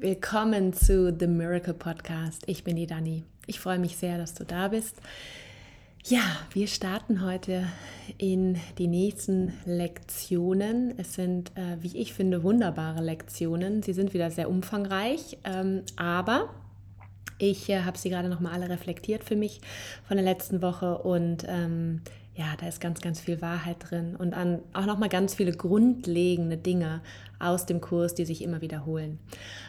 Willkommen zu The Miracle Podcast. Ich bin die Dani. Ich freue mich sehr, dass du da bist. Ja, wir starten heute in die nächsten Lektionen. Es sind, äh, wie ich finde, wunderbare Lektionen. Sie sind wieder sehr umfangreich, ähm, aber ich äh, habe sie gerade noch mal alle reflektiert für mich von der letzten Woche und ähm, ja, da ist ganz, ganz viel Wahrheit drin und an, auch nochmal ganz viele grundlegende Dinge aus dem Kurs, die sich immer wiederholen.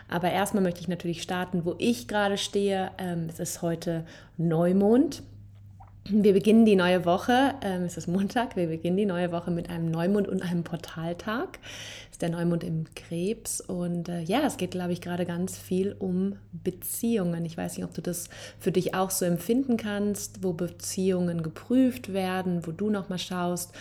Aber erstmal möchte ich natürlich starten, wo ich gerade stehe. Ähm, es ist heute Neumond. Wir beginnen die neue Woche, ähm, es ist Montag, wir beginnen die neue Woche mit einem Neumond und einem Portaltag. Es ist der Neumond im Krebs und äh, ja, es geht, glaube ich, gerade ganz viel um Beziehungen. Ich weiß nicht, ob du das für dich auch so empfinden kannst, wo Beziehungen geprüft werden, wo du nochmal schaust,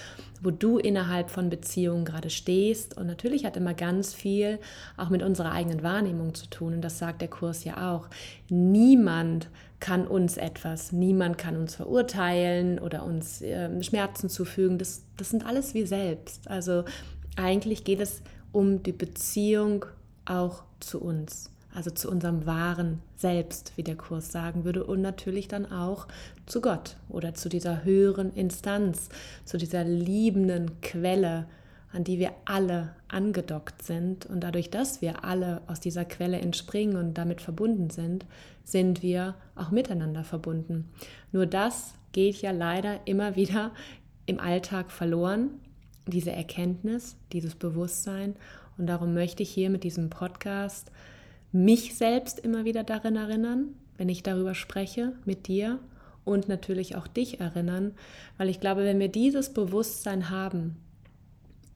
wo du innerhalb von Beziehungen gerade stehst. Und natürlich hat immer ganz viel auch mit unserer eigenen Wahrnehmung zu tun. Und das sagt der Kurs ja auch. Niemand kann uns etwas. Niemand kann uns verurteilen oder uns äh, Schmerzen zufügen. Das, das sind alles wir selbst. Also eigentlich geht es um die Beziehung auch zu uns, also zu unserem wahren Selbst, wie der Kurs sagen würde, und natürlich dann auch zu Gott oder zu dieser höheren Instanz, zu dieser liebenden Quelle, an die wir alle angedockt sind. Und dadurch, dass wir alle aus dieser Quelle entspringen und damit verbunden sind, sind wir auch miteinander verbunden. Nur das geht ja leider immer wieder im Alltag verloren, diese Erkenntnis, dieses Bewusstsein. Und darum möchte ich hier mit diesem Podcast mich selbst immer wieder darin erinnern, wenn ich darüber spreche mit dir und natürlich auch dich erinnern, weil ich glaube, wenn wir dieses Bewusstsein haben,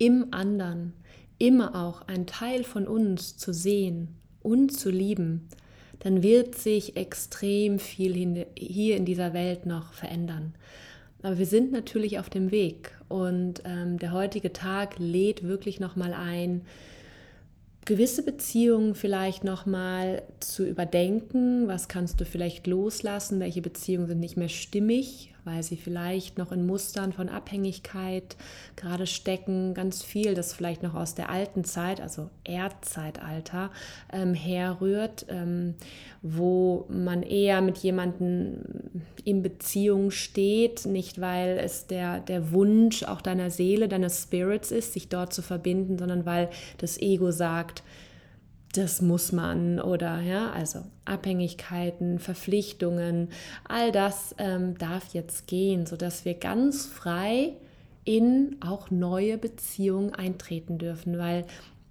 im anderen immer auch ein Teil von uns zu sehen und zu lieben, dann wird sich extrem viel hier in dieser Welt noch verändern. Aber wir sind natürlich auf dem Weg und ähm, der heutige Tag lädt wirklich nochmal ein, gewisse Beziehungen vielleicht nochmal zu überdenken. Was kannst du vielleicht loslassen? Welche Beziehungen sind nicht mehr stimmig? Weil sie vielleicht noch in Mustern von Abhängigkeit gerade stecken, ganz viel, das vielleicht noch aus der alten Zeit, also Erdzeitalter, ähm, herrührt, ähm, wo man eher mit jemandem in Beziehung steht, nicht weil es der, der Wunsch auch deiner Seele, deines Spirits ist, sich dort zu verbinden, sondern weil das Ego sagt, das muss man oder ja, also Abhängigkeiten, Verpflichtungen, all das ähm, darf jetzt gehen, sodass wir ganz frei in auch neue Beziehungen eintreten dürfen, weil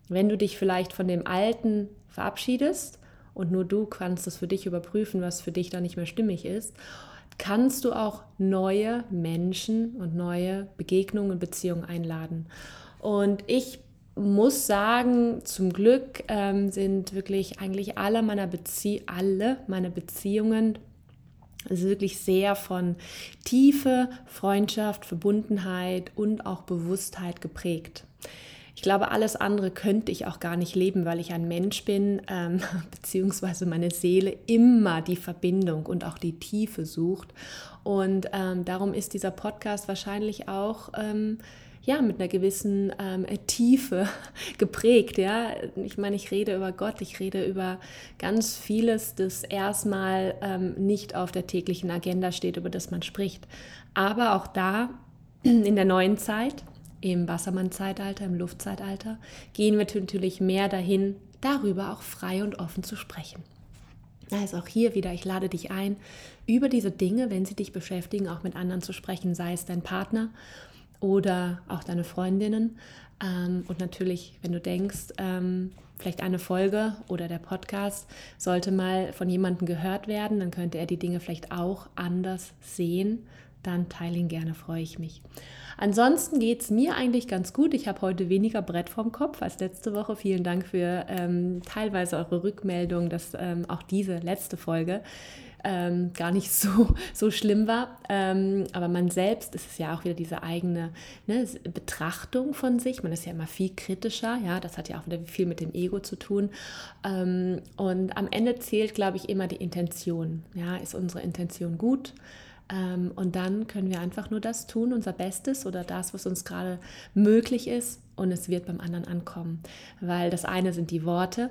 wenn du dich vielleicht von dem Alten verabschiedest und nur du kannst es für dich überprüfen, was für dich da nicht mehr stimmig ist, kannst du auch neue Menschen und neue Begegnungen und Beziehungen einladen. Und ich muss sagen, zum Glück ähm, sind wirklich eigentlich alle meiner Bezie alle meine Beziehungen also wirklich sehr von Tiefe, Freundschaft, Verbundenheit und auch Bewusstheit geprägt. Ich glaube, alles andere könnte ich auch gar nicht leben, weil ich ein Mensch bin, ähm, beziehungsweise meine Seele immer die Verbindung und auch die Tiefe sucht. Und ähm, darum ist dieser Podcast wahrscheinlich auch ähm, ja, mit einer gewissen ähm, Tiefe geprägt. Ja? Ich meine, ich rede über Gott, ich rede über ganz vieles, das erstmal ähm, nicht auf der täglichen Agenda steht, über das man spricht. Aber auch da in der neuen Zeit, im Wassermann-Zeitalter, im Luftzeitalter, gehen wir natürlich mehr dahin, darüber auch frei und offen zu sprechen. Also auch hier wieder, ich lade dich ein, über diese Dinge, wenn sie dich beschäftigen, auch mit anderen zu sprechen, sei es dein Partner oder auch deine Freundinnen. Ähm, und natürlich, wenn du denkst, ähm, vielleicht eine Folge oder der Podcast sollte mal von jemandem gehört werden, dann könnte er die Dinge vielleicht auch anders sehen. Dann teile ihn gerne, freue ich mich. Ansonsten geht es mir eigentlich ganz gut. Ich habe heute weniger Brett vorm Kopf als letzte Woche. Vielen Dank für ähm, teilweise eure Rückmeldung, dass ähm, auch diese letzte Folge ähm, gar nicht so, so schlimm war. Ähm, aber man selbst ist es ja auch wieder diese eigene ne, Betrachtung von sich. Man ist ja immer viel kritischer. Ja, das hat ja auch wieder viel mit dem Ego zu tun. Ähm, und am Ende zählt, glaube ich, immer die Intention. Ja, ist unsere Intention gut? Ähm, und dann können wir einfach nur das tun, unser Bestes oder das, was uns gerade möglich ist. Und es wird beim anderen ankommen. Weil das eine sind die Worte,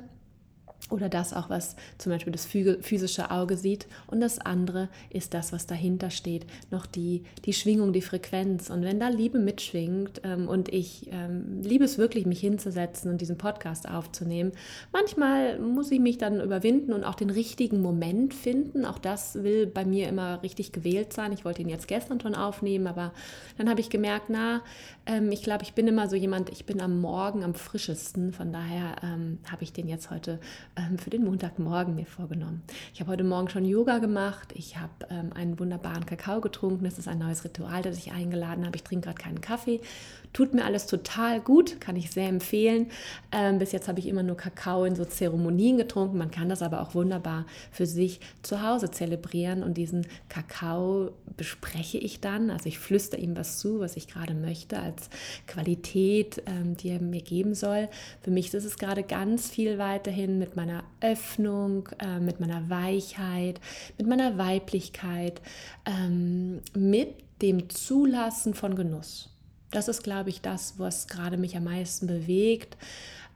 oder das auch, was zum Beispiel das physische Auge sieht. Und das andere ist das, was dahinter steht, noch die, die Schwingung, die Frequenz. Und wenn da Liebe mitschwingt ähm, und ich ähm, liebe es wirklich, mich hinzusetzen und diesen Podcast aufzunehmen, manchmal muss ich mich dann überwinden und auch den richtigen Moment finden. Auch das will bei mir immer richtig gewählt sein. Ich wollte ihn jetzt gestern schon aufnehmen, aber dann habe ich gemerkt, na, ähm, ich glaube, ich bin immer so jemand, ich bin am Morgen am frischesten. Von daher ähm, habe ich den jetzt heute ähm, für den Montagmorgen mir vorgenommen. Ich habe heute Morgen schon Yoga gemacht. Ich habe ähm, einen wunderbaren Kakao getrunken. Das ist ein neues Ritual, das ich eingeladen habe. Ich trinke gerade keinen Kaffee. Tut mir alles total gut, kann ich sehr empfehlen. Ähm, bis jetzt habe ich immer nur Kakao in so Zeremonien getrunken. Man kann das aber auch wunderbar für sich zu Hause zelebrieren. Und diesen Kakao bespreche ich dann. Also ich flüstere ihm was zu, was ich gerade möchte, als Qualität, ähm, die er mir geben soll. Für mich ist es gerade ganz viel weiterhin mit meiner Öffnung, äh, mit meiner Weichheit, mit meiner Weiblichkeit, ähm, mit dem Zulassen von Genuss. Das ist, glaube ich, das, was gerade mich am meisten bewegt.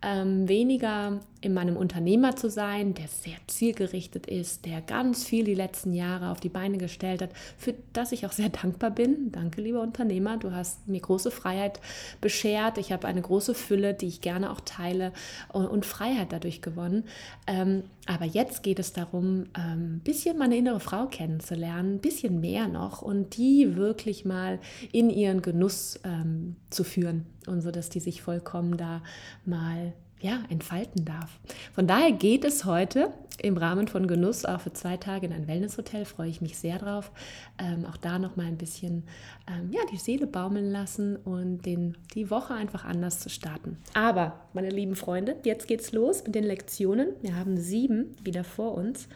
Ähm, weniger in meinem Unternehmer zu sein, der sehr zielgerichtet ist, der ganz viel die letzten Jahre auf die Beine gestellt hat, für das ich auch sehr dankbar bin. Danke, lieber Unternehmer, du hast mir große Freiheit beschert. Ich habe eine große Fülle, die ich gerne auch teile und, Freiheit dadurch gewonnen. Ähm, aber jetzt geht es darum, ein ähm, bisschen meine innere Frau kennenzulernen, ein bisschen mehr noch und die wirklich mal in ihren Genuss ähm, zu führen und so, dass die sich vollkommen da mal ja, entfalten darf. Von daher geht es heute im Rahmen von Genuss auch für zwei Tage in ein Wellnesshotel. Freue ich mich sehr drauf. Ähm, auch da noch mal ein bisschen ähm, ja, die Seele baumeln lassen und den, die Woche einfach anders zu starten. Aber, meine lieben Freunde, jetzt geht's los mit den Lektionen. Wir haben sieben wieder vor uns.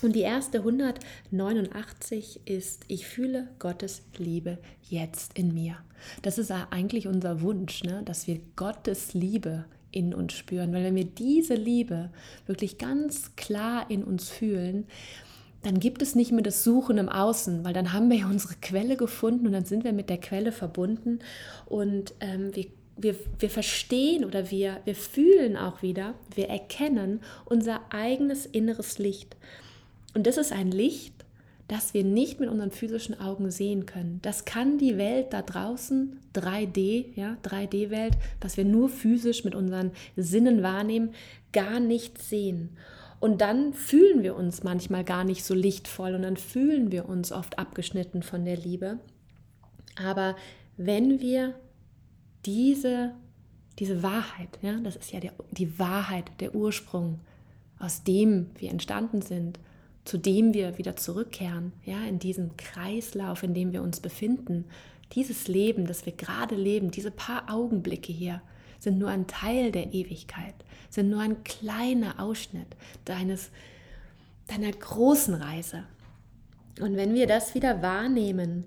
Und die erste 189 ist, ich fühle Gottes Liebe jetzt in mir. Das ist eigentlich unser Wunsch, ne? dass wir Gottes Liebe in uns spüren. Weil wenn wir diese Liebe wirklich ganz klar in uns fühlen, dann gibt es nicht mehr das Suchen im Außen, weil dann haben wir ja unsere Quelle gefunden und dann sind wir mit der Quelle verbunden und ähm, wir, wir, wir verstehen oder wir, wir fühlen auch wieder, wir erkennen unser eigenes inneres Licht. Und das ist ein Licht, das wir nicht mit unseren physischen Augen sehen können. Das kann die Welt da draußen, 3D, ja, 3D-Welt, was wir nur physisch mit unseren Sinnen wahrnehmen, gar nicht sehen. Und dann fühlen wir uns manchmal gar nicht so lichtvoll und dann fühlen wir uns oft abgeschnitten von der Liebe. Aber wenn wir diese, diese Wahrheit, ja, das ist ja der, die Wahrheit, der Ursprung, aus dem wir entstanden sind, zu dem wir wieder zurückkehren, ja, in diesem Kreislauf, in dem wir uns befinden. Dieses Leben, das wir gerade leben, diese paar Augenblicke hier, sind nur ein Teil der Ewigkeit, sind nur ein kleiner Ausschnitt deines, deiner großen Reise. Und wenn wir das wieder wahrnehmen,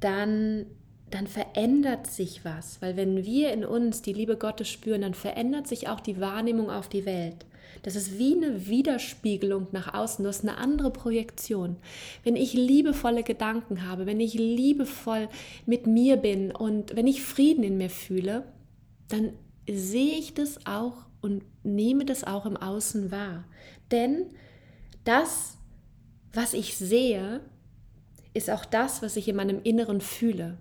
dann, dann verändert sich was, weil wenn wir in uns die Liebe Gottes spüren, dann verändert sich auch die Wahrnehmung auf die Welt. Das ist wie eine Widerspiegelung nach außen, das ist eine andere Projektion. Wenn ich liebevolle Gedanken habe, wenn ich liebevoll mit mir bin und wenn ich Frieden in mir fühle, dann sehe ich das auch und nehme das auch im Außen wahr. Denn das, was ich sehe, ist auch das, was ich in meinem Inneren fühle.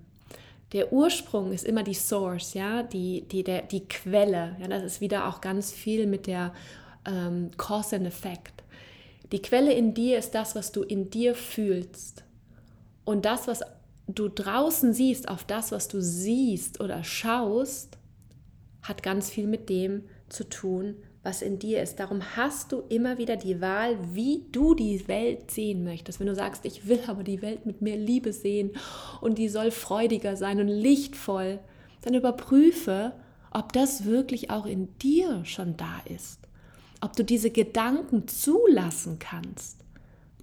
Der Ursprung ist immer die Source, ja, die, die, der, die Quelle. Ja, das ist wieder auch ganz viel mit der ähm, Cause and Effect. Die Quelle in dir ist das, was du in dir fühlst. Und das, was du draußen siehst, auf das, was du siehst oder schaust, hat ganz viel mit dem zu tun, was in dir ist. Darum hast du immer wieder die Wahl, wie du die Welt sehen möchtest. Wenn du sagst, ich will aber die Welt mit mehr Liebe sehen und die soll freudiger sein und lichtvoll, dann überprüfe, ob das wirklich auch in dir schon da ist ob du diese Gedanken zulassen kannst,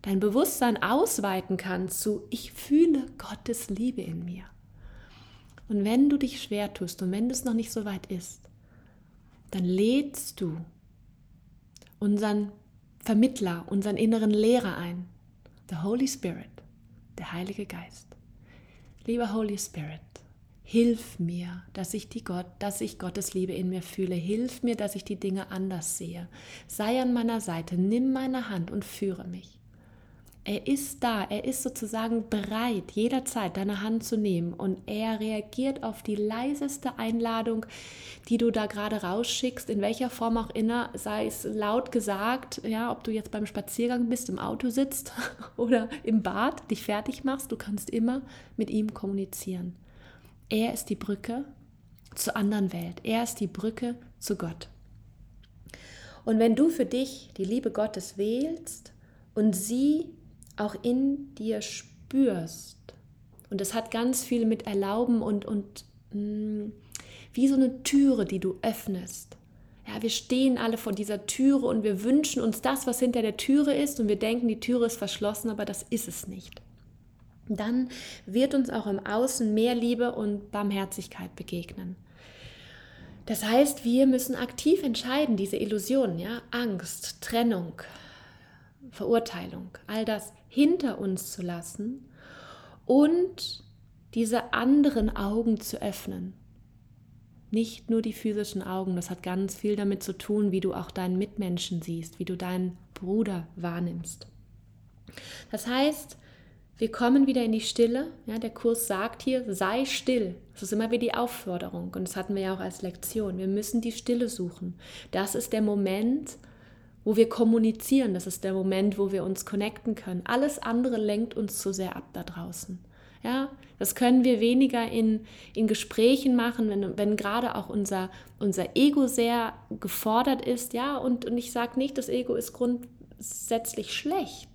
dein Bewusstsein ausweiten kannst zu, ich fühle Gottes Liebe in mir. Und wenn du dich schwer tust und wenn es noch nicht so weit ist, dann lädst du unseren Vermittler, unseren inneren Lehrer ein, the Holy Spirit, der Heilige Geist. Lieber Holy Spirit, Hilf mir, dass ich, die Gott, dass ich Gottes Liebe in mir fühle. Hilf mir, dass ich die Dinge anders sehe. Sei an meiner Seite, nimm meine Hand und führe mich. Er ist da, er ist sozusagen bereit, jederzeit deine Hand zu nehmen und er reagiert auf die leiseste Einladung, die du da gerade rausschickst, in welcher Form auch immer, sei es laut gesagt, ja, ob du jetzt beim Spaziergang bist, im Auto sitzt oder im Bad, dich fertig machst, du kannst immer mit ihm kommunizieren. Er ist die Brücke zur anderen Welt, er ist die Brücke zu Gott. Und wenn du für dich die Liebe Gottes wählst und sie auch in dir spürst. Und das hat ganz viel mit Erlauben und, und mh, mm, wie so eine Türe, die du öffnest. Ja, wir stehen alle vor dieser Türe und wir wünschen uns das, was hinter der Türe ist und wir denken, die Türe ist verschlossen, aber das ist es nicht. Dann wird uns auch im Außen mehr Liebe und Barmherzigkeit begegnen. Das heißt, wir müssen aktiv entscheiden, diese Illusionen, ja, Angst, Trennung, Verurteilung, all das hinter uns zu lassen und diese anderen Augen zu öffnen. Nicht nur die physischen Augen, das hat ganz viel damit zu tun, wie du auch deinen Mitmenschen siehst, wie du deinen Bruder wahrnimmst. Das heißt, wir kommen wieder in die Stille. Ja, der Kurs sagt hier, sei still. Das ist immer wieder die Aufforderung und das hatten wir ja auch als Lektion. Wir müssen die Stille suchen. Das ist der Moment, wo wir kommunizieren. Das ist der Moment, wo wir uns connecten können. Alles andere lenkt uns zu sehr ab da draußen. Ja, das können wir weniger in, in Gesprächen machen, wenn, wenn gerade auch unser, unser Ego sehr gefordert ist. Ja, und, und ich sage nicht, das Ego ist grundsätzlich schlecht.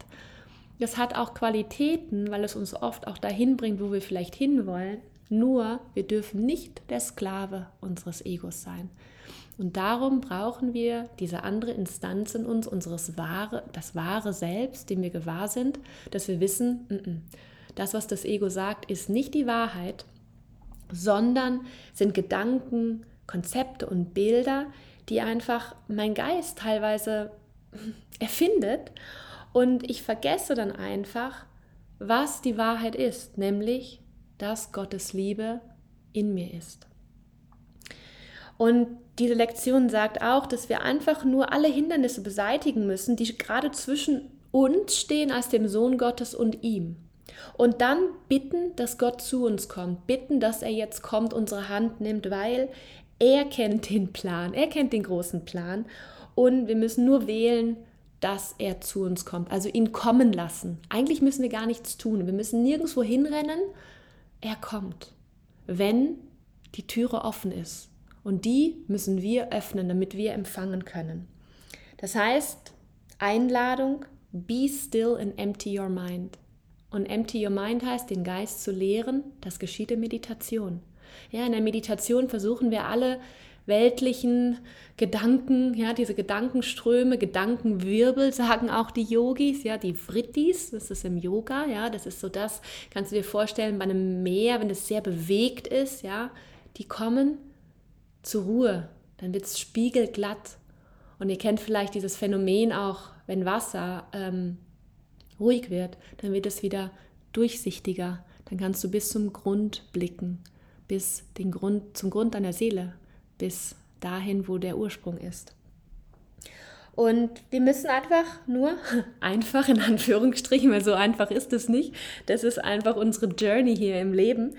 Das hat auch Qualitäten, weil es uns oft auch dahin bringt, wo wir vielleicht hinwollen. Nur, wir dürfen nicht der Sklave unseres Egos sein. Und darum brauchen wir diese andere Instanz in uns, unseres wahre, das wahre Selbst, dem wir gewahr sind, dass wir wissen, n -n, das, was das Ego sagt, ist nicht die Wahrheit, sondern sind Gedanken, Konzepte und Bilder, die einfach mein Geist teilweise erfindet. Und ich vergesse dann einfach, was die Wahrheit ist, nämlich, dass Gottes Liebe in mir ist. Und diese Lektion sagt auch, dass wir einfach nur alle Hindernisse beseitigen müssen, die gerade zwischen uns stehen als dem Sohn Gottes und ihm. Und dann bitten, dass Gott zu uns kommt, bitten, dass er jetzt kommt, unsere Hand nimmt, weil er kennt den Plan, er kennt den großen Plan und wir müssen nur wählen, dass er zu uns kommt, also ihn kommen lassen. Eigentlich müssen wir gar nichts tun, wir müssen nirgendwo hinrennen, er kommt, wenn die Türe offen ist. Und die müssen wir öffnen, damit wir empfangen können. Das heißt, Einladung, be still and empty your mind. Und empty your mind heißt, den Geist zu leeren, das geschieht in Meditation. Ja, in der Meditation versuchen wir alle weltlichen Gedanken, ja, diese Gedankenströme, Gedankenwirbel, sagen auch die Yogis, ja, die Vrittis, das ist im Yoga, ja, das ist so das, kannst du dir vorstellen, bei einem Meer, wenn es sehr bewegt ist, ja, die kommen zur Ruhe, dann wird es spiegelglatt. Und ihr kennt vielleicht dieses Phänomen auch, wenn Wasser ähm, ruhig wird, dann wird es wieder durchsichtiger. Dann kannst du bis zum Grund blicken, bis den Grund, zum Grund deiner Seele, bis dahin, wo der Ursprung ist. Und wir müssen einfach nur, einfach in Anführungsstrichen, weil so einfach ist es nicht, das ist einfach unsere Journey hier im Leben,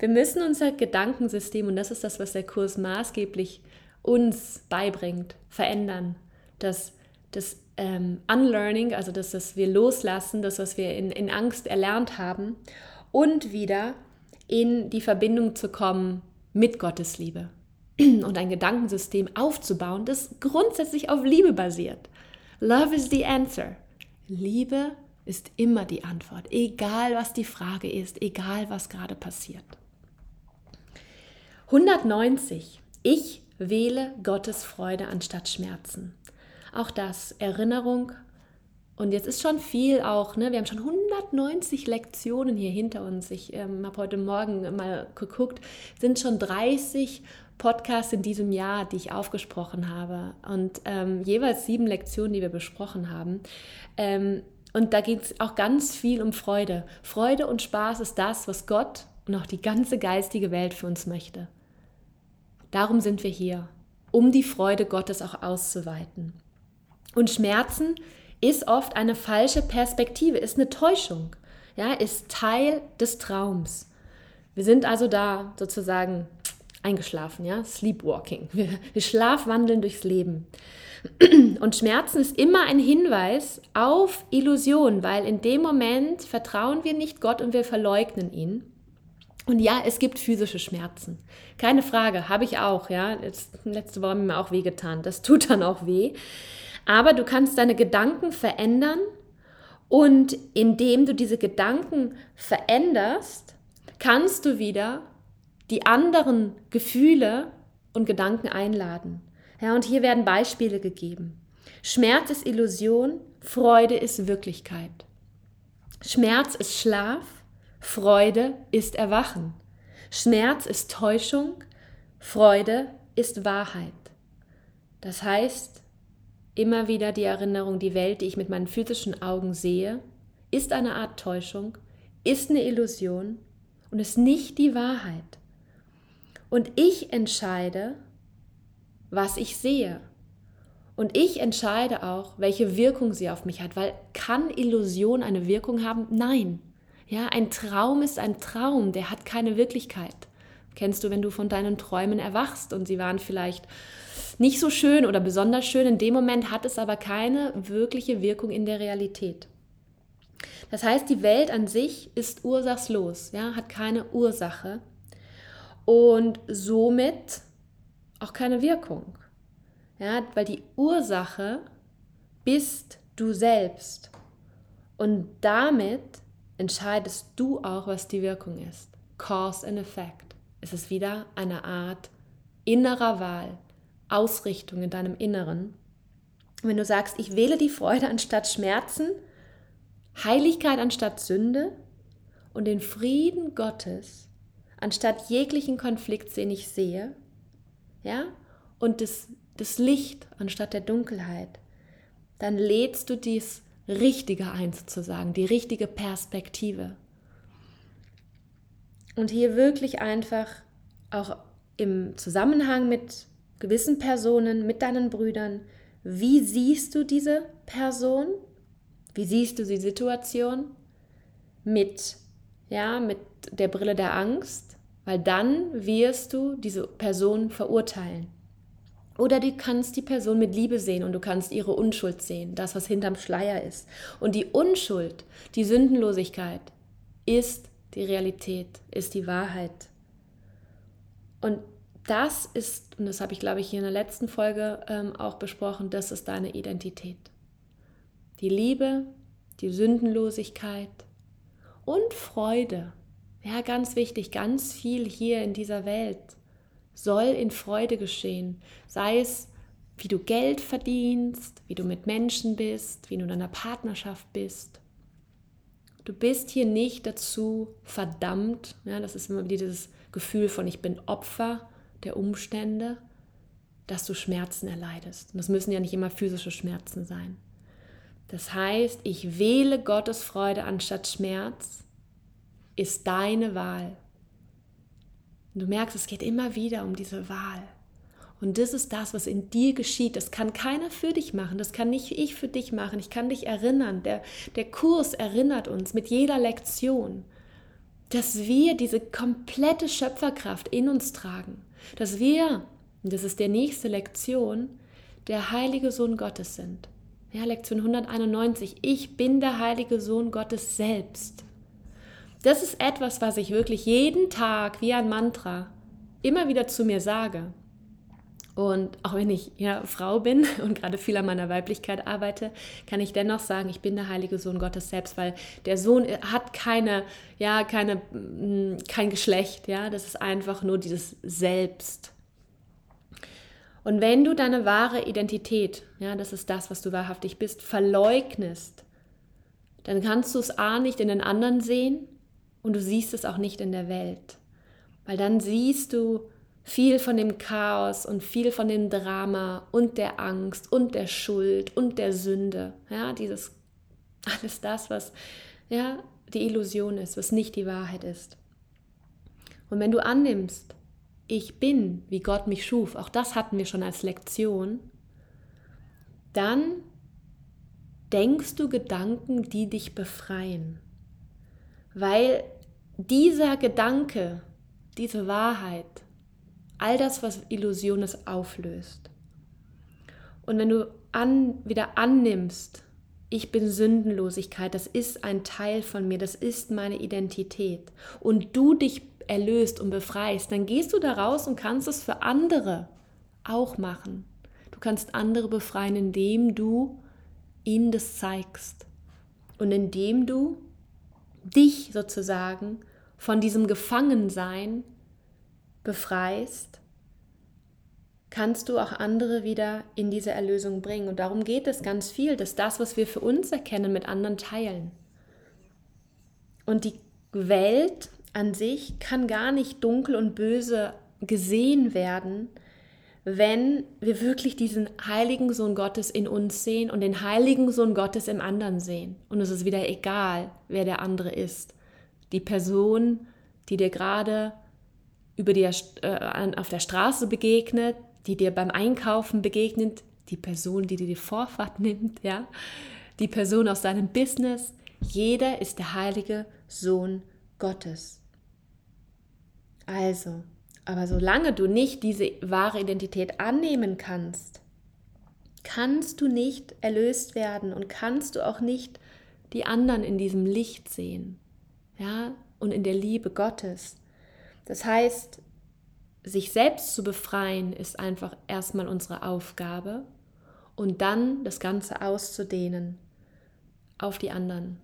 wir müssen unser Gedankensystem, und das ist das, was der Kurs maßgeblich uns beibringt, verändern. Das, das ähm, Unlearning, also das, was wir loslassen, das, was wir in, in Angst erlernt haben, und wieder in die Verbindung zu kommen mit Gottes Liebe und ein Gedankensystem aufzubauen, das grundsätzlich auf Liebe basiert. Love is the answer. Liebe ist immer die Antwort, egal was die Frage ist, egal was gerade passiert. 190. Ich wähle Gottes Freude anstatt Schmerzen. Auch das, Erinnerung. Und jetzt ist schon viel auch, ne? wir haben schon 190 Lektionen hier hinter uns. Ich ähm, habe heute Morgen mal geguckt, sind schon 30 Podcasts in diesem Jahr, die ich aufgesprochen habe. Und ähm, jeweils sieben Lektionen, die wir besprochen haben. Ähm, und da geht es auch ganz viel um Freude. Freude und Spaß ist das, was Gott und auch die ganze geistige Welt für uns möchte. Darum sind wir hier, um die Freude Gottes auch auszuweiten. Und Schmerzen ist oft eine falsche Perspektive, ist eine Täuschung, ja, ist Teil des Traums. Wir sind also da sozusagen eingeschlafen, ja, sleepwalking. Wir, wir schlafwandeln durchs Leben. Und Schmerzen ist immer ein Hinweis auf Illusion, weil in dem Moment vertrauen wir nicht Gott und wir verleugnen ihn. Und ja, es gibt physische Schmerzen. Keine Frage, habe ich auch, ja. letzte Woche mir auch wehgetan. Das tut dann auch weh. Aber du kannst deine Gedanken verändern und indem du diese Gedanken veränderst, kannst du wieder die anderen Gefühle und Gedanken einladen. Ja, und hier werden Beispiele gegeben. Schmerz ist Illusion, Freude ist Wirklichkeit. Schmerz ist Schlaf, Freude ist Erwachen. Schmerz ist Täuschung, Freude ist Wahrheit. Das heißt, immer wieder die Erinnerung, die Welt, die ich mit meinen physischen Augen sehe, ist eine Art Täuschung, ist eine Illusion und ist nicht die Wahrheit. Und ich entscheide, was ich sehe. Und ich entscheide auch, welche Wirkung sie auf mich hat, weil kann Illusion eine Wirkung haben? Nein. Ja, ein Traum ist ein Traum, der hat keine Wirklichkeit. Kennst du, wenn du von deinen Träumen erwachst und sie waren vielleicht nicht so schön oder besonders schön, in dem Moment hat es aber keine wirkliche Wirkung in der Realität. Das heißt, die Welt an sich ist ursachslos, ja, hat keine Ursache und somit auch keine Wirkung. Ja, weil die Ursache bist du selbst. Und damit entscheidest du auch, was die Wirkung ist. Cause and Effect. Es ist wieder eine Art innerer Wahl, Ausrichtung in deinem Inneren. Wenn du sagst, ich wähle die Freude anstatt Schmerzen, Heiligkeit anstatt Sünde und den Frieden Gottes anstatt jeglichen Konflikt, den ich sehe, ja, und das, das Licht anstatt der Dunkelheit, dann lädst du dies Richtige ein, sozusagen, die richtige Perspektive. Und hier wirklich einfach auch im Zusammenhang mit gewissen Personen, mit deinen Brüdern, wie siehst du diese Person? Wie siehst du die Situation? Mit, ja, mit der Brille der Angst, weil dann wirst du diese Person verurteilen. Oder du kannst die Person mit Liebe sehen und du kannst ihre Unschuld sehen, das, was hinterm Schleier ist. Und die Unschuld, die Sündenlosigkeit ist die Realität, ist die Wahrheit. Und das ist, und das habe ich, glaube ich, hier in der letzten Folge ähm, auch besprochen, das ist deine Identität. Die Liebe, die Sündenlosigkeit und Freude ja, ganz wichtig, ganz viel hier in dieser Welt soll in Freude geschehen. Sei es, wie du Geld verdienst, wie du mit Menschen bist, wie du in einer Partnerschaft bist. Du bist hier nicht dazu verdammt, ja, das ist immer wieder dieses Gefühl von ich bin Opfer der Umstände, dass du Schmerzen erleidest. Und das müssen ja nicht immer physische Schmerzen sein. Das heißt, ich wähle Gottes Freude anstatt Schmerz ist deine Wahl. Und du merkst, es geht immer wieder um diese Wahl. Und das ist das, was in dir geschieht. Das kann keiner für dich machen. Das kann nicht ich für dich machen. Ich kann dich erinnern. Der, der Kurs erinnert uns mit jeder Lektion, dass wir diese komplette Schöpferkraft in uns tragen. Dass wir, und das ist der nächste Lektion, der heilige Sohn Gottes sind. Ja, Lektion 191. Ich bin der heilige Sohn Gottes selbst. Das ist etwas, was ich wirklich jeden Tag wie ein Mantra immer wieder zu mir sage. Und auch wenn ich ja Frau bin und gerade viel an meiner Weiblichkeit arbeite, kann ich dennoch sagen, ich bin der heilige Sohn Gottes selbst, weil der Sohn hat keine, ja, keine, mm, kein Geschlecht, ja, das ist einfach nur dieses Selbst. Und wenn du deine wahre Identität, ja, das ist das, was du wahrhaftig bist, verleugnest, dann kannst du es A nicht in den anderen sehen und du siehst es auch nicht in der Welt. Weil dann siehst du viel von dem Chaos und viel von dem Drama und der Angst und der Schuld und der Sünde. Ja, dieses alles das, was ja die Illusion ist, was nicht die Wahrheit ist. Und wenn du annimmst, ich bin, wie Gott mich schuf, auch das hatten wir schon als Lektion, dann denkst du Gedanken, die dich befreien. Weil dieser Gedanke, diese Wahrheit, all das, was Illusion ist, auflöst. Und wenn du an, wieder annimmst, ich bin Sündenlosigkeit, das ist ein Teil von mir, das ist meine Identität, und du dich erlöst und befreist, dann gehst du da raus und kannst es für andere auch machen. Du kannst andere befreien, indem du ihnen das zeigst und indem du dich sozusagen von diesem Gefangensein befreist, kannst du auch andere wieder in diese Erlösung bringen. Und darum geht es ganz viel, dass das, was wir für uns erkennen, mit anderen teilen. Und die Welt an sich kann gar nicht dunkel und böse gesehen werden, wenn wir wirklich diesen heiligen Sohn Gottes in uns sehen und den heiligen Sohn Gottes im anderen sehen. Und es ist wieder egal, wer der andere ist. Die Person, die dir gerade über die, äh, auf der Straße begegnet, die dir beim Einkaufen begegnet, die Person, die dir die Vorfahrt nimmt, ja, die Person aus deinem Business. Jeder ist der heilige Sohn Gottes. Also, aber solange du nicht diese wahre Identität annehmen kannst, kannst du nicht erlöst werden und kannst du auch nicht die anderen in diesem Licht sehen, ja, und in der Liebe Gottes. Das heißt, sich selbst zu befreien ist einfach erstmal unsere Aufgabe und dann das Ganze auszudehnen auf die anderen,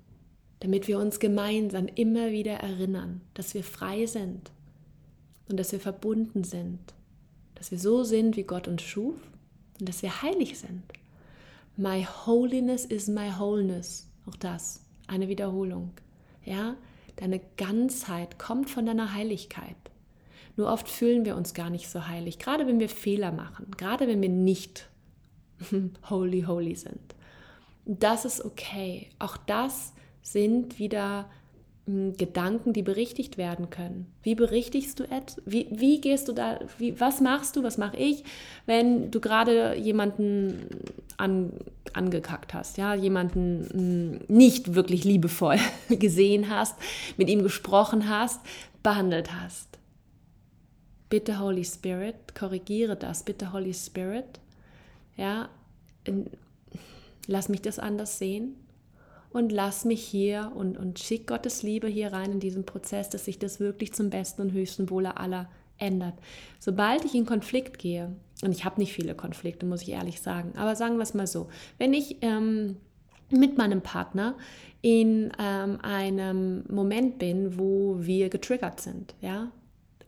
damit wir uns gemeinsam immer wieder erinnern, dass wir frei sind und dass wir verbunden sind, dass wir so sind, wie Gott uns schuf und dass wir heilig sind. My holiness is my wholeness. Auch das, eine Wiederholung. Ja, deine Ganzheit kommt von deiner Heiligkeit. Nur oft fühlen wir uns gar nicht so heilig, gerade wenn wir Fehler machen, gerade wenn wir nicht holy, holy sind. Das ist okay. Auch das sind wieder Gedanken, die berichtigt werden können. Wie berichtigst du etwas? Wie, wie gehst du da, wie, was machst du, was mache ich, wenn du gerade jemanden an, angekackt hast, ja, jemanden nicht wirklich liebevoll gesehen hast, mit ihm gesprochen hast, behandelt hast? Bitte Holy Spirit, korrigiere das, bitte Holy Spirit, ja, lass mich das anders sehen und lass mich hier und, und schick Gottes Liebe hier rein in diesen Prozess, dass sich das wirklich zum besten und höchsten Wohle aller ändert. Sobald ich in Konflikt gehe, und ich habe nicht viele Konflikte, muss ich ehrlich sagen, aber sagen wir es mal so, wenn ich ähm, mit meinem Partner in ähm, einem Moment bin, wo wir getriggert sind, ja,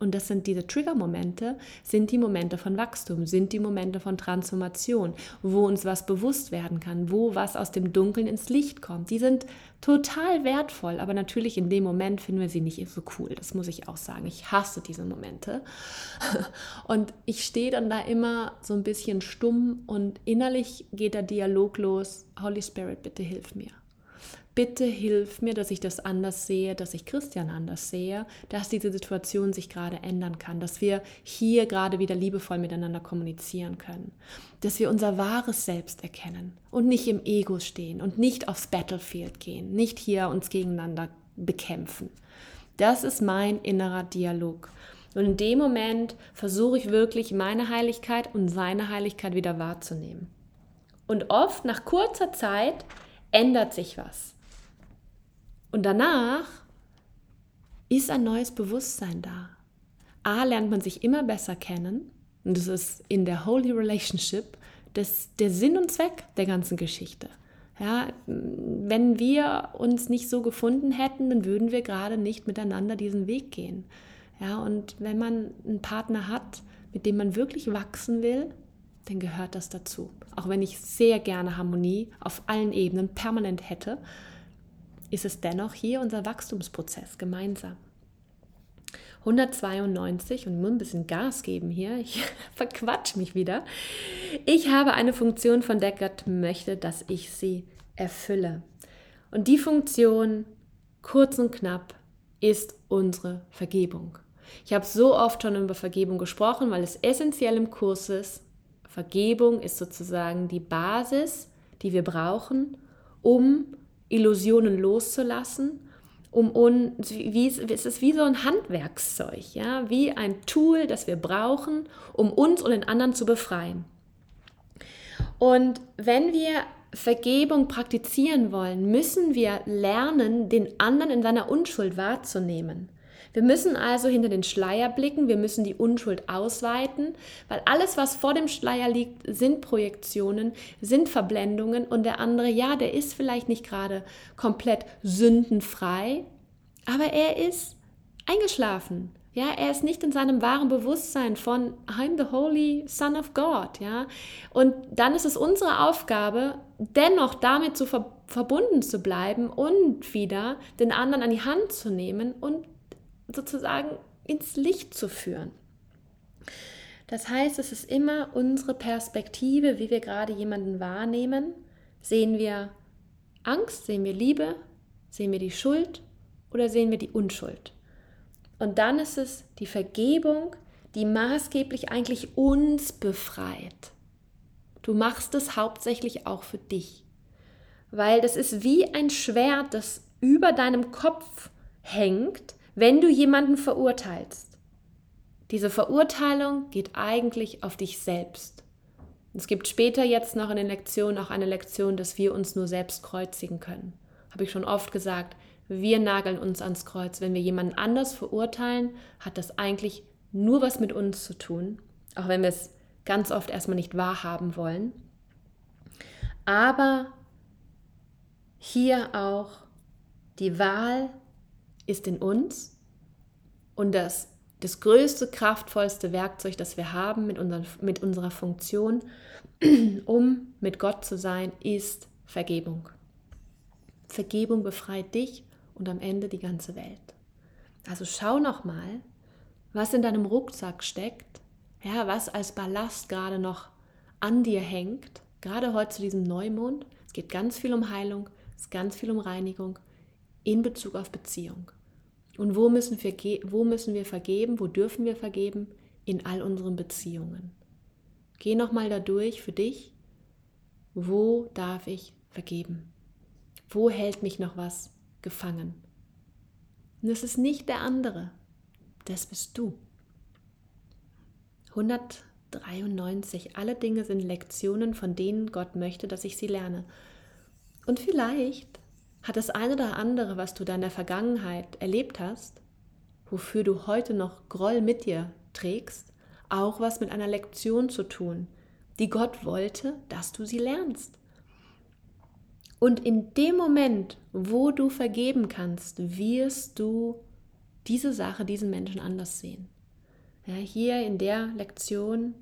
und das sind diese Trigger-Momente, sind die Momente von Wachstum, sind die Momente von Transformation, wo uns was bewusst werden kann, wo was aus dem Dunkeln ins Licht kommt. Die sind total wertvoll, aber natürlich in dem Moment finden wir sie nicht so cool. Das muss ich auch sagen. Ich hasse diese Momente. Und ich stehe dann da immer so ein bisschen stumm und innerlich geht der Dialog los. Holy Spirit, bitte hilf mir bitte hilf mir, dass ich das anders sehe, dass ich Christian anders sehe, dass diese Situation sich gerade ändern kann, dass wir hier gerade wieder liebevoll miteinander kommunizieren können, dass wir unser wahres Selbst erkennen und nicht im Ego stehen und nicht aufs Battlefield gehen, nicht hier uns gegeneinander bekämpfen. Das ist mein innerer Dialog. Und in dem Moment versuche ich wirklich meine Heiligkeit und seine Heiligkeit wieder wahrzunehmen. Und oft nach kurzer Zeit ändert sich was. Und danach ist ein neues Bewusstsein da. A, lernt man sich immer besser kennen. Und das ist in der Holy Relationship das, der Sinn und Zweck der ganzen Geschichte. Ja, wenn wir uns nicht so gefunden hätten, dann würden wir gerade nicht miteinander diesen Weg gehen. Ja, und wenn man einen Partner hat, mit dem man wirklich wachsen will, dann gehört das dazu. Auch wenn ich sehr gerne Harmonie auf allen Ebenen permanent hätte, ist es dennoch hier unser Wachstumsprozess gemeinsam. 192 und nur ein bisschen Gas geben hier, ich verquatsch mich wieder. Ich habe eine Funktion, von der Gott möchte, dass ich sie erfülle. Und die Funktion, kurz und knapp, ist unsere Vergebung. Ich habe so oft schon über Vergebung gesprochen, weil es essentiell im Kurs ist. Vergebung ist sozusagen die Basis, die wir brauchen, um Illusionen loszulassen, um uns, wie, es ist wie so ein Handwerkszeug, ja, wie ein Tool, das wir brauchen, um uns und den anderen zu befreien. Und wenn wir Vergebung praktizieren wollen, müssen wir lernen, den anderen in seiner Unschuld wahrzunehmen. Wir müssen also hinter den Schleier blicken, wir müssen die Unschuld ausweiten, weil alles, was vor dem Schleier liegt, sind Projektionen, sind Verblendungen und der andere, ja, der ist vielleicht nicht gerade komplett sündenfrei, aber er ist eingeschlafen. Ja, er ist nicht in seinem wahren Bewusstsein von I'm the Holy Son of God, ja. Und dann ist es unsere Aufgabe, dennoch damit zu ver verbunden zu bleiben und wieder den anderen an die Hand zu nehmen und sozusagen ins Licht zu führen. Das heißt, es ist immer unsere Perspektive, wie wir gerade jemanden wahrnehmen. Sehen wir Angst, sehen wir Liebe, sehen wir die Schuld oder sehen wir die Unschuld? Und dann ist es die Vergebung, die maßgeblich eigentlich uns befreit. Du machst es hauptsächlich auch für dich, weil das ist wie ein Schwert, das über deinem Kopf hängt, wenn du jemanden verurteilst. Diese Verurteilung geht eigentlich auf dich selbst. Es gibt später jetzt noch in den Lektionen auch eine Lektion, dass wir uns nur selbst kreuzigen können. Habe ich schon oft gesagt, wir nageln uns ans Kreuz. Wenn wir jemanden anders verurteilen, hat das eigentlich nur was mit uns zu tun, auch wenn wir es ganz oft erstmal nicht wahrhaben wollen. Aber hier auch die Wahl ist in uns und das, das größte, kraftvollste Werkzeug, das wir haben mit, unseren, mit unserer Funktion, um mit Gott zu sein, ist Vergebung. Vergebung befreit dich und am Ende die ganze Welt. Also schau noch mal, was in deinem Rucksack steckt, ja, was als Ballast gerade noch an dir hängt, gerade heute zu diesem Neumond. Es geht ganz viel um Heilung, es geht ganz viel um Reinigung in Bezug auf Beziehung. Und wo müssen, wir, wo müssen wir vergeben? Wo dürfen wir vergeben? In all unseren Beziehungen. Geh nochmal da durch für dich. Wo darf ich vergeben? Wo hält mich noch was gefangen? Und es ist nicht der andere, das bist du. 193. Alle Dinge sind Lektionen, von denen Gott möchte, dass ich sie lerne. Und vielleicht hat das eine oder andere, was du da in der Vergangenheit erlebt hast, wofür du heute noch Groll mit dir trägst, auch was mit einer Lektion zu tun, die Gott wollte, dass du sie lernst. Und in dem Moment, wo du vergeben kannst, wirst du diese Sache, diesen Menschen anders sehen. Ja, hier in der Lektion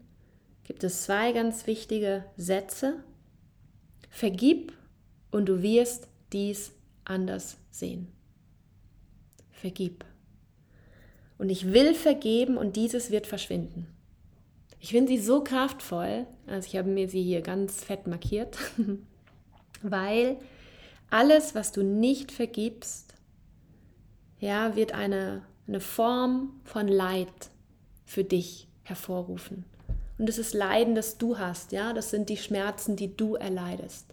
gibt es zwei ganz wichtige Sätze. Vergib und du wirst dies anders sehen. Vergib. Und ich will vergeben und dieses wird verschwinden. Ich finde sie so kraftvoll, also ich habe mir sie hier ganz fett markiert, weil alles, was du nicht vergibst, ja, wird eine, eine Form von Leid für dich hervorrufen. Und es ist Leiden, das du hast, ja, das sind die Schmerzen, die du erleidest.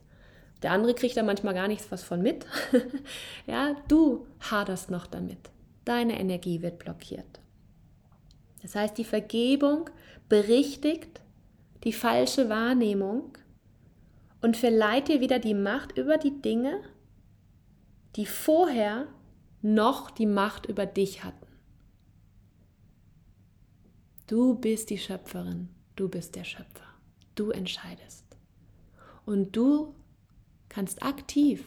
Der andere kriegt da manchmal gar nichts was von mit. ja, du haderst noch damit. Deine Energie wird blockiert. Das heißt, die Vergebung berichtigt die falsche Wahrnehmung und verleiht dir wieder die Macht über die Dinge, die vorher noch die Macht über dich hatten. Du bist die Schöpferin, du bist der Schöpfer, du entscheidest. Und du kannst aktiv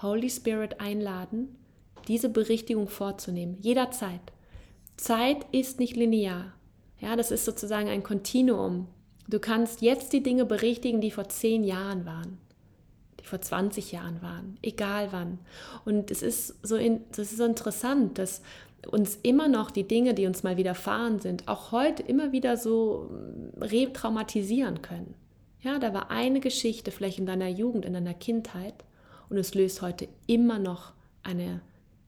Holy Spirit einladen, diese Berichtigung vorzunehmen, jederzeit. Zeit ist nicht linear. Ja, das ist sozusagen ein Kontinuum. Du kannst jetzt die Dinge berichtigen, die vor zehn Jahren waren, die vor 20 Jahren waren, egal wann. Und es ist so, in, das ist so interessant, dass uns immer noch die Dinge, die uns mal widerfahren sind, auch heute immer wieder so retraumatisieren können. Ja, da war eine Geschichte vielleicht in deiner Jugend, in deiner Kindheit und es löst heute immer noch eine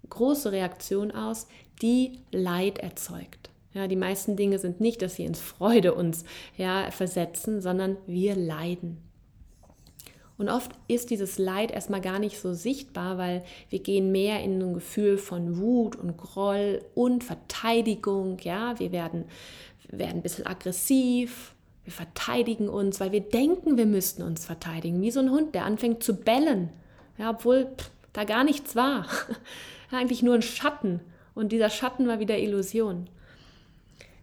große Reaktion aus, die Leid erzeugt. Ja, die meisten Dinge sind nicht, dass sie ins Freude uns ja, versetzen, sondern wir leiden. Und oft ist dieses Leid erstmal gar nicht so sichtbar, weil wir gehen mehr in ein Gefühl von Wut und Groll und Verteidigung. Ja, wir werden, werden ein bisschen aggressiv, wir verteidigen uns, weil wir denken, wir müssten uns verteidigen. Wie so ein Hund, der anfängt zu bellen, ja, obwohl pff, da gar nichts war. Eigentlich nur ein Schatten. Und dieser Schatten war wieder Illusion.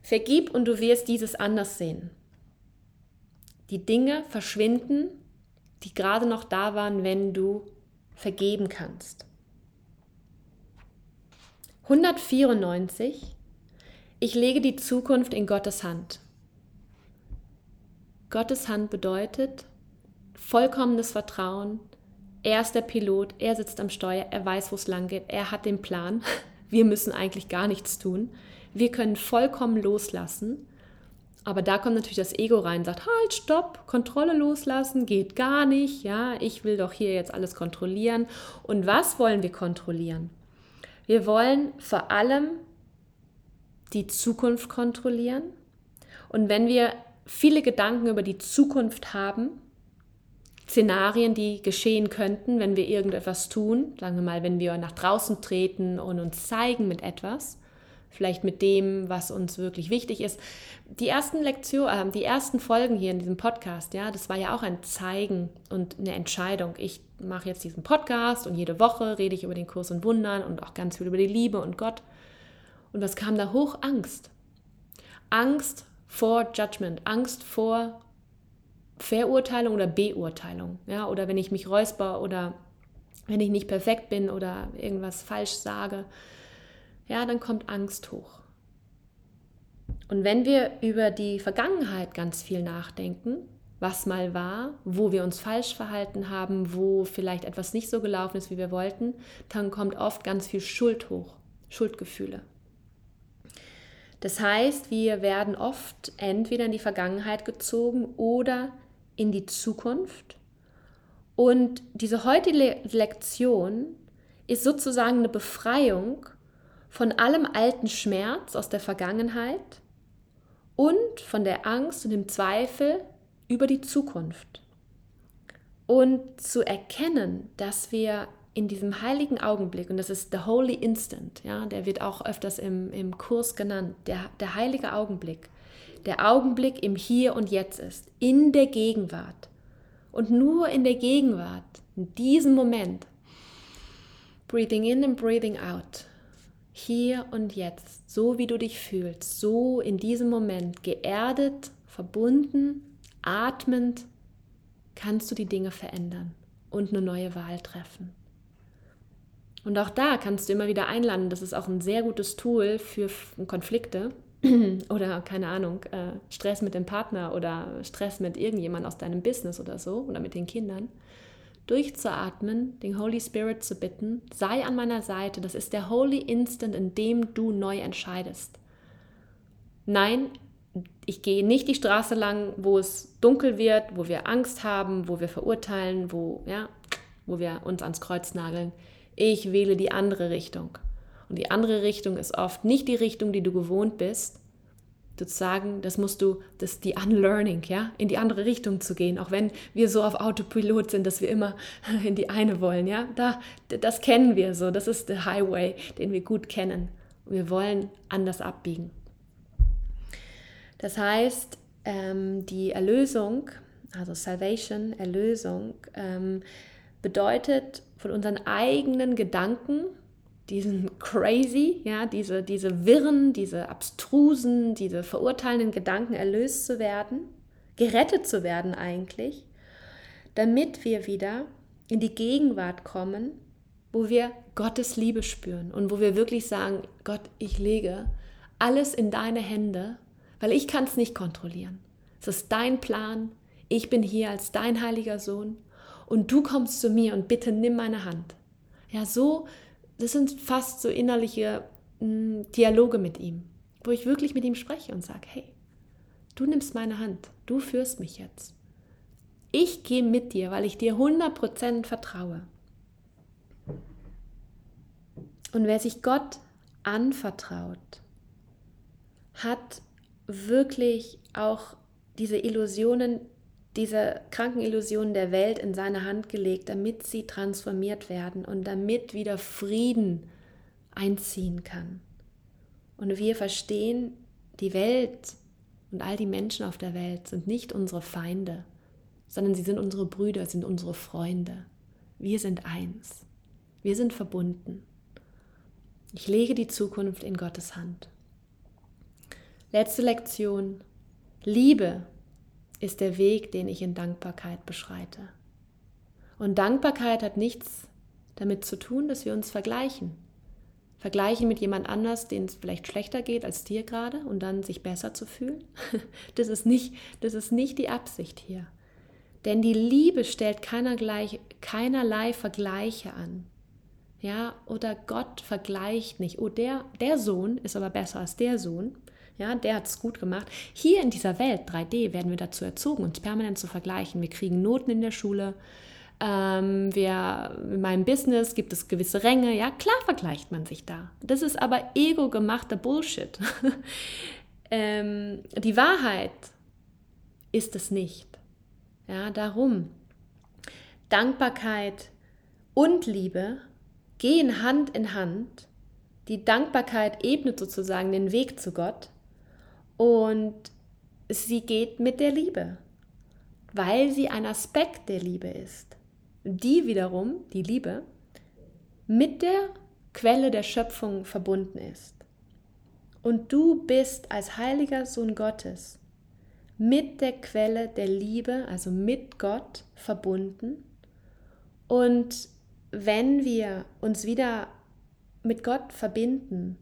Vergib und du wirst dieses anders sehen. Die Dinge verschwinden die gerade noch da waren, wenn du vergeben kannst. 194. Ich lege die Zukunft in Gottes Hand. Gottes Hand bedeutet vollkommenes Vertrauen. Er ist der Pilot, er sitzt am Steuer, er weiß, wo es lang geht, er hat den Plan. Wir müssen eigentlich gar nichts tun. Wir können vollkommen loslassen aber da kommt natürlich das Ego rein, sagt, halt, stopp, Kontrolle loslassen, geht gar nicht, ja, ich will doch hier jetzt alles kontrollieren. Und was wollen wir kontrollieren? Wir wollen vor allem die Zukunft kontrollieren. Und wenn wir viele Gedanken über die Zukunft haben, Szenarien, die geschehen könnten, wenn wir irgendetwas tun, sagen wir mal, wenn wir nach draußen treten und uns zeigen mit etwas, vielleicht mit dem, was uns wirklich wichtig ist. Die ersten Lektionen, äh, die ersten Folgen hier in diesem Podcast, ja, das war ja auch ein Zeigen und eine Entscheidung. Ich mache jetzt diesen Podcast und jede Woche rede ich über den Kurs und Wundern und auch ganz viel über die Liebe und Gott. Und was kam da hoch? Angst. Angst vor Judgment, Angst vor Verurteilung oder Beurteilung, ja, oder wenn ich mich räusper oder wenn ich nicht perfekt bin oder irgendwas falsch sage ja, dann kommt Angst hoch. Und wenn wir über die Vergangenheit ganz viel nachdenken, was mal war, wo wir uns falsch verhalten haben, wo vielleicht etwas nicht so gelaufen ist, wie wir wollten, dann kommt oft ganz viel Schuld hoch, Schuldgefühle. Das heißt, wir werden oft entweder in die Vergangenheit gezogen oder in die Zukunft. Und diese heutige Lektion ist sozusagen eine Befreiung von allem alten Schmerz aus der Vergangenheit und von der Angst und dem Zweifel über die Zukunft. Und zu erkennen, dass wir in diesem heiligen Augenblick, und das ist the holy instant, ja, der wird auch öfters im, im Kurs genannt, der, der heilige Augenblick, der Augenblick im Hier und Jetzt ist, in der Gegenwart. Und nur in der Gegenwart, in diesem Moment, breathing in and breathing out, hier und jetzt, so wie du dich fühlst, so in diesem Moment geerdet, verbunden, atmend, kannst du die Dinge verändern und eine neue Wahl treffen. Und auch da kannst du immer wieder einladen. Das ist auch ein sehr gutes Tool für Konflikte oder keine Ahnung, äh, Stress mit dem Partner oder Stress mit irgendjemand aus deinem Business oder so oder mit den Kindern durchzuatmen, den Holy Spirit zu bitten, sei an meiner Seite, das ist der Holy Instant, in dem du neu entscheidest. Nein, ich gehe nicht die Straße lang, wo es dunkel wird, wo wir Angst haben, wo wir verurteilen, wo, ja, wo wir uns ans Kreuz nageln. Ich wähle die andere Richtung. Und die andere Richtung ist oft nicht die Richtung, die du gewohnt bist, sozusagen, das musst du, das die Unlearning, ja, in die andere Richtung zu gehen, auch wenn wir so auf Autopilot sind, dass wir immer in die eine wollen, ja, da, das kennen wir so, das ist der Highway, den wir gut kennen. Wir wollen anders abbiegen. Das heißt, ähm, die Erlösung, also Salvation, Erlösung, ähm, bedeutet von unseren eigenen Gedanken, diesen crazy, ja, diese, diese wirren, diese abstrusen, diese verurteilenden Gedanken erlöst zu werden, gerettet zu werden eigentlich, damit wir wieder in die Gegenwart kommen, wo wir Gottes Liebe spüren und wo wir wirklich sagen, Gott, ich lege alles in deine Hände, weil ich kann es nicht kontrollieren. Es ist dein Plan, ich bin hier als dein heiliger Sohn und du kommst zu mir und bitte nimm meine Hand. Ja, so das sind fast so innerliche mh, hm, Dialoge mit ihm, wo ich wirklich mit ihm spreche und sage, hey, du nimmst meine Hand, du führst mich jetzt. Ich gehe mit dir, weil ich dir 100% vertraue. Und wer sich Gott anvertraut, hat wirklich auch diese Illusionen, diese kranken Illusionen der Welt in seine Hand gelegt, damit sie transformiert werden und damit wieder Frieden einziehen kann. Und wir verstehen, die Welt und all die Menschen auf der Welt sind nicht unsere Feinde, sondern sie sind unsere Brüder, sind unsere Freunde. Wir sind eins. Wir sind verbunden. Ich lege die Zukunft in Gottes Hand. Letzte Lektion. Liebe ist der Weg, den ich in Dankbarkeit beschreite. Und Dankbarkeit hat nichts damit zu tun, dass wir uns vergleichen. Vergleichen mit jemand anders, den es vielleicht schlechter geht als dir gerade und dann sich besser zu fühlen. Das ist nicht, das ist nicht die Absicht hier. Denn die Liebe stellt keinerlei, keinerlei Vergleiche an. Ja, oder Gott vergleicht nicht. Oh, der, der Sohn ist aber besser als der Sohn. Ja, der hat es gut gemacht. Hier in dieser Welt 3D werden wir dazu erzogen, uns permanent zu vergleichen. Wir kriegen Noten in der Schule. Ähm, wir, in meinem Business gibt es gewisse Ränge. Ja, klar vergleicht man sich da. Das ist aber ego-gemachter Bullshit. ähm, die Wahrheit ist es nicht. Ja, darum. Dankbarkeit und Liebe gehen Hand in Hand. Die Dankbarkeit ebnet sozusagen den Weg zu Gott und sie geht mit der Liebe, weil sie ein Aspekt der Liebe ist. Die wiederum, die Liebe, mit der Quelle der Schöpfung verbunden ist. Und du bist als heiliger Sohn Gottes mit der Quelle der Liebe, also mit Gott verbunden. Und wenn wir uns wieder mit Gott verbinden,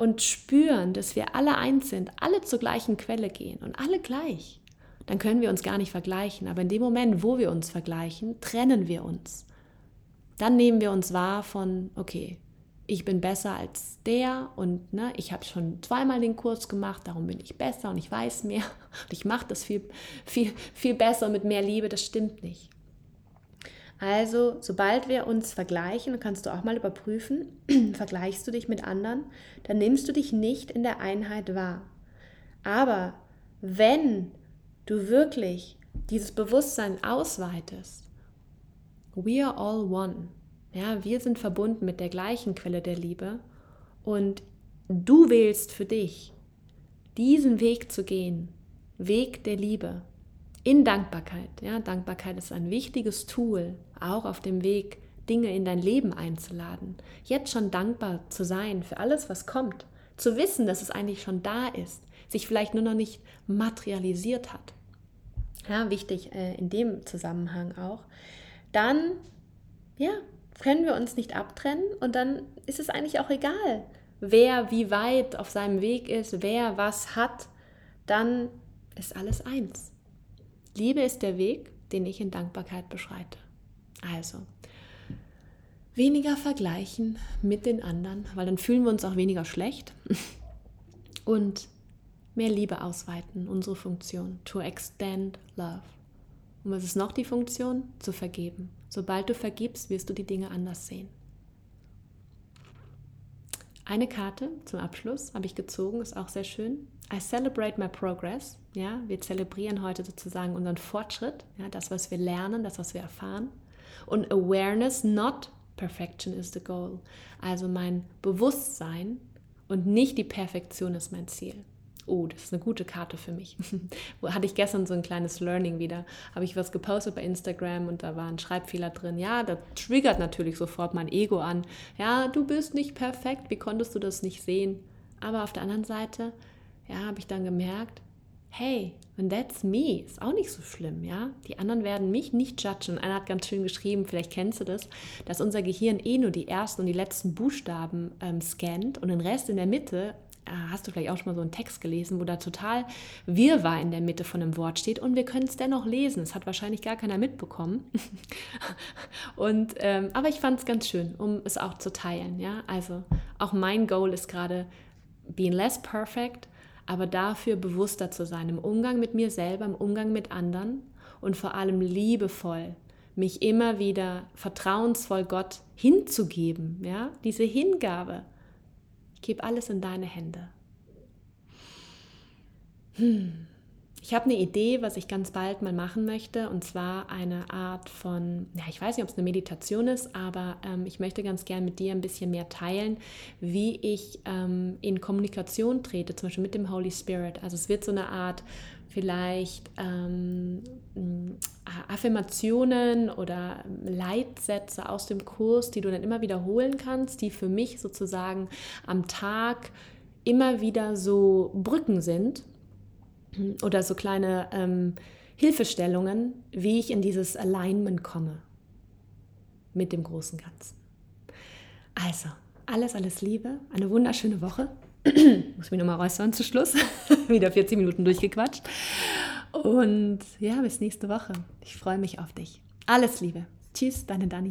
und spüren, dass wir alle eins sind, alle zur gleichen Quelle gehen und alle gleich, dann können wir uns gar nicht vergleichen. Aber in dem Moment, wo wir uns vergleichen, trennen wir uns. Dann nehmen wir uns wahr von, okay, ich bin besser als der und ne, ich habe schon zweimal den Kurs gemacht, darum bin ich besser und ich weiß mehr und ich mache das viel, viel, viel besser mit mehr Liebe. Das stimmt nicht. Also, sobald wir uns vergleichen, kannst du auch mal überprüfen, vergleichst du dich mit anderen, dann nimmst du dich nicht in der Einheit wahr. Aber wenn du wirklich dieses Bewusstsein ausweitest, we are all one. Ja, wir sind verbunden mit der gleichen Quelle der Liebe und du wählst für dich, diesen Weg zu gehen, Weg der Liebe, in Dankbarkeit. Ja, Dankbarkeit ist ein wichtiges Tool, auch auf dem Weg, Dinge in dein Leben einzuladen. Jetzt schon dankbar zu sein für alles, was kommt. Zu wissen, dass es eigentlich schon da ist, sich vielleicht nur noch nicht materialisiert hat. Ja, wichtig äh, in dem Zusammenhang auch. Dann, ja, können wir uns nicht abtrennen und dann ist es eigentlich auch egal, wer wie weit auf seinem Weg ist, wer was hat. Dann ist alles eins. Liebe ist der Weg, den ich in Dankbarkeit beschreite. Also, weniger vergleichen mit den anderen, weil dann fühlen wir uns auch weniger schlecht. Und mehr Liebe ausweiten, unsere Funktion. To extend love. Und was ist noch die Funktion? Zu vergeben. Sobald du vergibst, wirst du die Dinge anders sehen. Eine Karte zum Abschluss habe ich gezogen, ist auch sehr schön. I celebrate my progress. Ja, wir zelebrieren heute sozusagen unseren Fortschritt, ja, das, was wir lernen, das, was wir erfahren. Und Awareness, not perfection is the goal. Also mein Bewusstsein und nicht die Perfektion ist mein Ziel. Oh, das ist eine gute Karte für mich. Hatte ich gestern so ein kleines Learning wieder. Habe ich was gepostet bei Instagram und da war ein Schreibfehler drin. Ja, das triggert natürlich sofort mein Ego an. Ja, du bist nicht perfekt. Wie konntest du das nicht sehen? Aber auf der anderen Seite, ja, habe ich dann gemerkt, hey, and that's me, ist auch nicht so schlimm, ja. Die anderen werden mich nicht judgen. Einer hat ganz schön geschrieben, vielleicht kennst du das, dass unser Gehirn eh nur die ersten und die letzten Buchstaben ähm, scannt und den Rest in der Mitte äh, hast du vielleicht auch schon mal so einen Text gelesen, wo da total Wirrwarr in der Mitte von einem Wort steht und wir können es dennoch lesen. Es hat wahrscheinlich gar keiner mitbekommen. und, ähm, aber ich fand es ganz schön, um es auch zu teilen. Ja? Also auch mein Goal ist gerade, being less perfect, aber dafür bewusster zu sein im Umgang mit mir selber, im Umgang mit anderen und vor allem liebevoll mich immer wieder vertrauensvoll Gott hinzugeben, ja, diese Hingabe. Ich gebe alles in deine Hände. Hm. Ich habe eine Idee, was ich ganz bald mal machen möchte, und zwar eine Art von, ja, ich weiß nicht, ob es eine Meditation ist, aber ähm, ich möchte ganz gern mit dir ein bisschen mehr teilen, wie ich ähm, in Kommunikation trete, zum Beispiel mit dem Holy Spirit. Also es wird so eine Art vielleicht ähm, Affirmationen oder Leitsätze aus dem Kurs, die du dann immer wiederholen kannst, die für mich sozusagen am Tag immer wieder so Brücken sind oder so kleine ähm, Hilfestellungen, wie ich in dieses Alignment komme mit dem großen Ganzen. Also, alles, alles Liebe, eine wunderschöne Woche. Muss mich nochmal räuspern zu Schluss. Wieder 40 Minuten durchgequatscht. Und ja, bis nächste Woche. Ich freue mich auf dich. Alles Liebe. Tschüss, deine Dani.